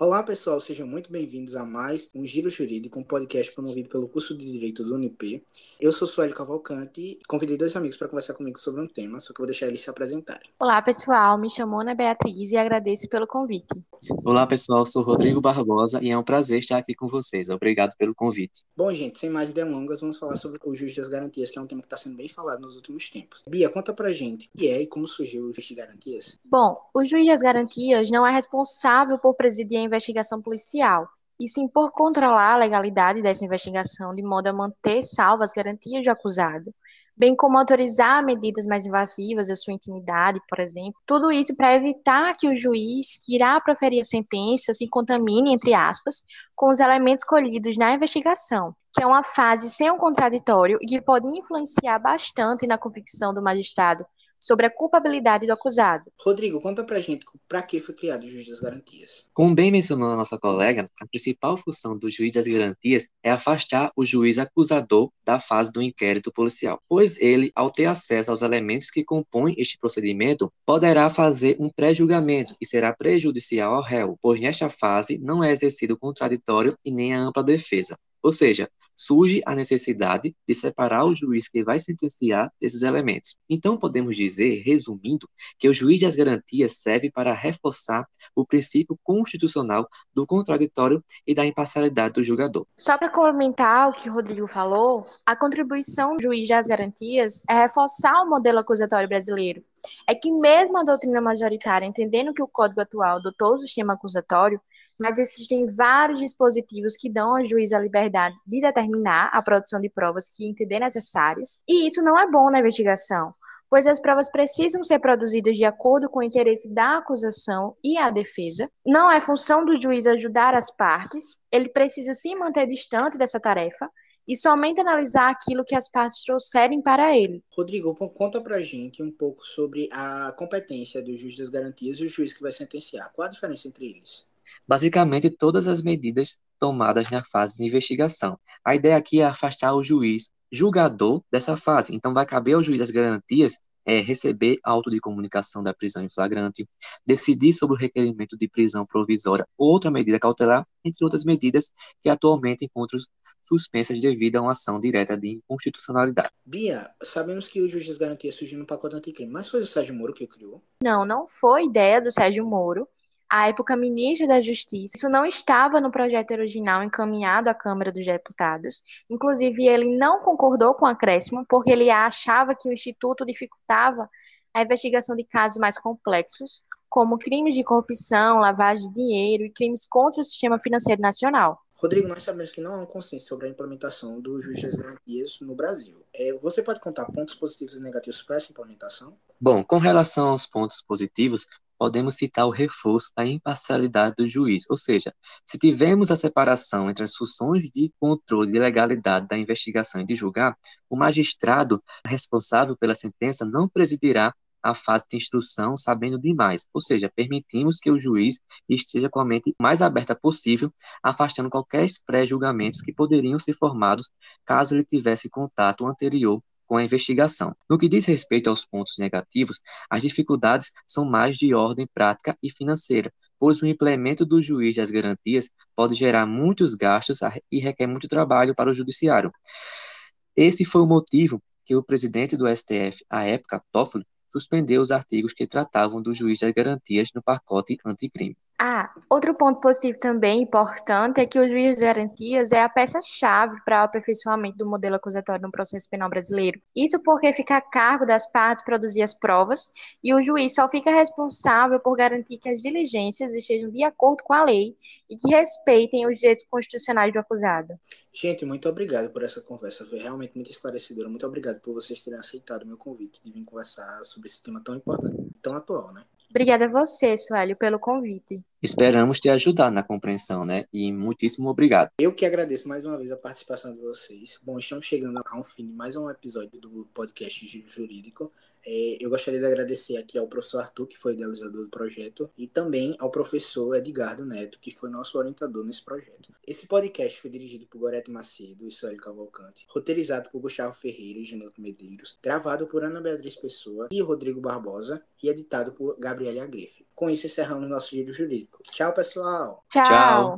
Olá, pessoal, sejam muito bem-vindos a mais um Giro Jurídico, um podcast promovido pelo curso de Direito do UNIP. Eu sou Sueli Cavalcante e convidei dois amigos para conversar comigo sobre um tema, só que eu vou deixar eles se apresentarem. Olá, pessoal, me chamo Ana Beatriz e agradeço pelo convite. Olá, pessoal, sou Rodrigo Barbosa e é um prazer estar aqui com vocês. Obrigado pelo convite. Bom, gente, sem mais delongas, vamos falar sobre o juiz das garantias, que é um tema que está sendo bem falado nos últimos tempos. Bia, conta pra gente o que é e como surgiu o juiz de garantias. Bom, o juiz das garantias não é responsável por presidir investigação policial, e sim por controlar a legalidade dessa investigação de modo a manter salvas as garantias do acusado, bem como autorizar medidas mais invasivas à sua intimidade, por exemplo. Tudo isso para evitar que o juiz que irá proferir a sentença se contamine, entre aspas, com os elementos colhidos na investigação, que é uma fase sem um contraditório e que pode influenciar bastante na convicção do magistrado sobre a culpabilidade do acusado. Rodrigo, conta pra gente para que foi criado o juiz das garantias. Como bem mencionou a nossa colega, a principal função do juiz das garantias é afastar o juiz acusador da fase do inquérito policial, pois ele, ao ter acesso aos elementos que compõem este procedimento, poderá fazer um pré-julgamento e será prejudicial ao réu, pois nesta fase não é exercido o contraditório e nem a ampla defesa. Ou seja, surge a necessidade de separar o juiz que vai sentenciar desses elementos. Então, podemos dizer, resumindo, que o juiz das garantias serve para reforçar o princípio constitucional do contraditório e da imparcialidade do julgador. Só para complementar o que o Rodrigo falou, a contribuição do juiz das garantias é reforçar o modelo acusatório brasileiro. É que mesmo a doutrina majoritária, entendendo que o Código atual adotou o sistema acusatório, mas existem vários dispositivos que dão ao juiz a liberdade de determinar a produção de provas que entender necessárias, e isso não é bom na investigação, pois as provas precisam ser produzidas de acordo com o interesse da acusação e a defesa. Não é função do juiz ajudar as partes, ele precisa se manter distante dessa tarefa e somente analisar aquilo que as partes trouxerem para ele. Rodrigo, conta pra gente um pouco sobre a competência do juiz das garantias e o juiz que vai sentenciar. Qual a diferença entre eles? Basicamente, todas as medidas tomadas na fase de investigação. A ideia aqui é afastar o juiz julgador dessa fase. Então, vai caber ao juiz das garantias é, receber auto de comunicação da prisão em flagrante, decidir sobre o requerimento de prisão provisória ou outra medida cautelar, entre outras medidas que atualmente encontram suspensas devido a uma ação direta de inconstitucionalidade. Bia, sabemos que o juiz das garantias surgiu no pacote anticrime, mas foi o Sérgio Moro que o criou? Não, não foi ideia do Sérgio Moro à época ministro da Justiça. Isso não estava no projeto original encaminhado à Câmara dos Deputados. Inclusive, ele não concordou com o acréscimo, porque ele achava que o Instituto dificultava a investigação de casos mais complexos, como crimes de corrupção, lavagem de dinheiro e crimes contra o sistema financeiro nacional. Rodrigo, nós sabemos que não há um consenso sobre a implementação do juiz das garantias no Brasil. É, você pode contar pontos positivos e negativos para essa implementação? Bom, com relação aos pontos positivos, podemos citar o reforço da imparcialidade do juiz, ou seja, se tivermos a separação entre as funções de controle de legalidade da investigação e de julgar, o magistrado responsável pela sentença não presidirá a fase de instrução sabendo demais, ou seja, permitimos que o juiz esteja com a mente mais aberta possível, afastando qualquer pré-julgamentos que poderiam ser formados caso ele tivesse contato anterior com a investigação. No que diz respeito aos pontos negativos, as dificuldades são mais de ordem prática e financeira, pois o implemento do juiz das garantias pode gerar muitos gastos e requer muito trabalho para o judiciário. Esse foi o motivo que o presidente do STF, à época, Toffoli, suspendeu os artigos que tratavam do juiz das garantias no pacote anticrime. Ah, outro ponto positivo também importante é que o juiz de garantias é a peça-chave para o aperfeiçoamento do modelo acusatório no processo penal brasileiro. Isso porque fica a cargo das partes produzir as provas e o juiz só fica responsável por garantir que as diligências estejam de acordo com a lei e que respeitem os direitos constitucionais do acusado. Gente, muito obrigado por essa conversa, foi realmente muito esclarecedora. Muito obrigado por vocês terem aceitado o meu convite de vir conversar sobre esse tema tão importante, tão atual, né? Obrigada a você, Suélio, pelo convite. Esperamos te ajudar na compreensão, né? E muitíssimo obrigado. Eu que agradeço mais uma vez a participação de vocês. Bom, estamos chegando a um fim de mais um episódio do podcast jurídico. É, eu gostaria de agradecer aqui ao professor Arthur, que foi idealizador do projeto, e também ao professor Edgardo Neto, que foi nosso orientador nesse projeto. Esse podcast foi dirigido por Gorete Macedo e Suélio Cavalcante, roteirizado por Gustavo Ferreira e Genilton Medeiros, gravado por Ana Beatriz Pessoa e Rodrigo Barbosa e editado por Gabriele Agrefe. Com isso, encerramos nosso giro jurídico. Tchau, pessoal. Tchau. Tchau.